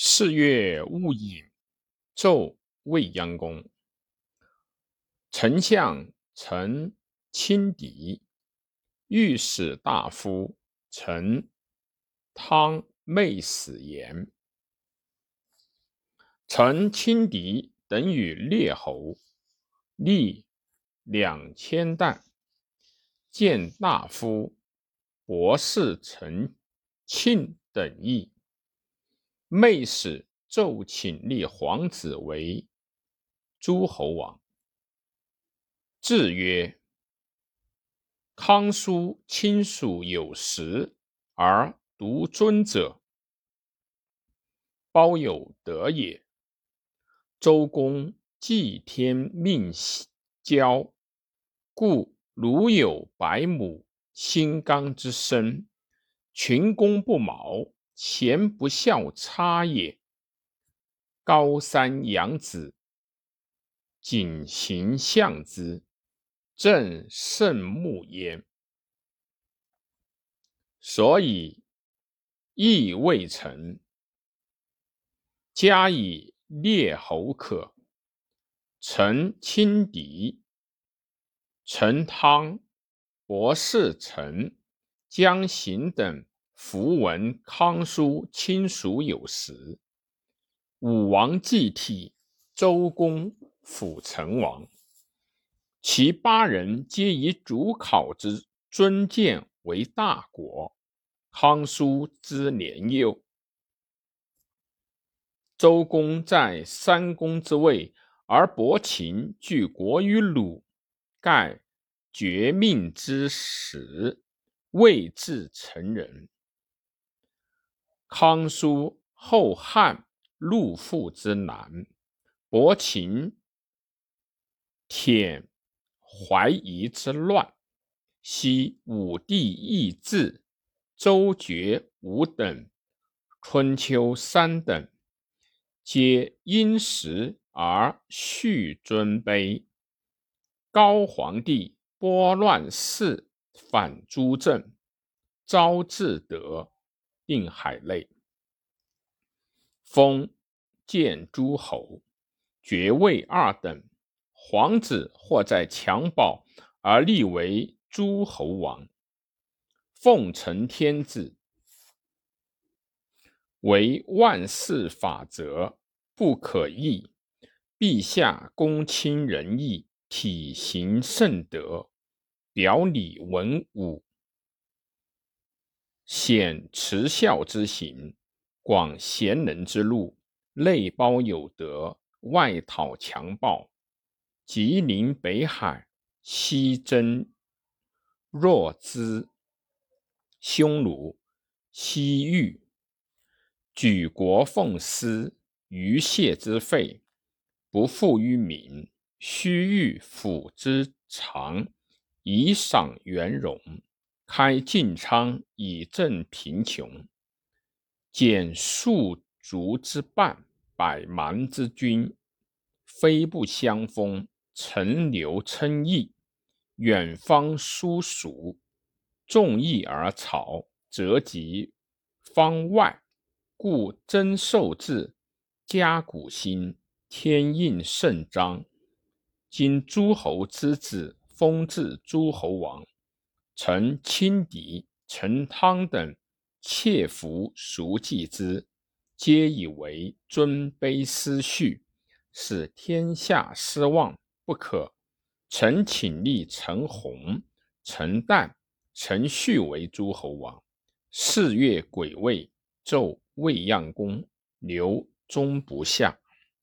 四月戊寅，奏未央宫。丞相陈清狄，御史大夫陈汤妹死言。陈清狄等与列侯，历两千担，见大夫、博士陈庆等议。妹使奏请立皇子为诸侯王。制曰：康叔亲属有时而独尊者，包有德也。周公祭天命交，故如有百亩心刚之身，群公不毛。贤不孝差也。高山仰止，谨行相之，正圣目焉。所以义未成，加以列侯可。陈亲狄、陈汤、博士臣、江行等。符文康叔亲属有时，武王继替，周公辅成王。其八人皆以主考之尊见为大国。康叔之年幼，周公在三公之位，而伯禽据国于鲁，盖绝命之时，未至成人。康叔后汉陆父之男，伯禽舔怀疑之乱，昔武帝义志、周绝武等，春秋三等，皆因时而续尊卑。高皇帝拨乱世，反诸政，昭至德。定海内，封建诸侯，爵位二等。皇子或在襁褓而立为诸侯王，奉承天子，为万世法则，不可易。陛下公亲仁义，体行圣德，表里文武。显慈孝之行，广贤能之路，内包有德，外讨强暴。吉林北海，西征若兹，匈奴，西域，举国奉师，于谢之废，不复于民。须臾辅之长，以赏元荣。开晋昌以正贫穷，减庶族之半，百蛮之君，非不相封，陈留称义，远方殊属，众义而朝，则及方外，故征受制，加古兴，天应圣章。今诸侯之子，封至诸侯王。陈清狄、陈汤等窃服熟记之，皆以为尊卑失序，使天下失望，不可。臣请立陈洪、陈旦、陈旭为诸侯王。四月癸未，奏未央宫，留终不下。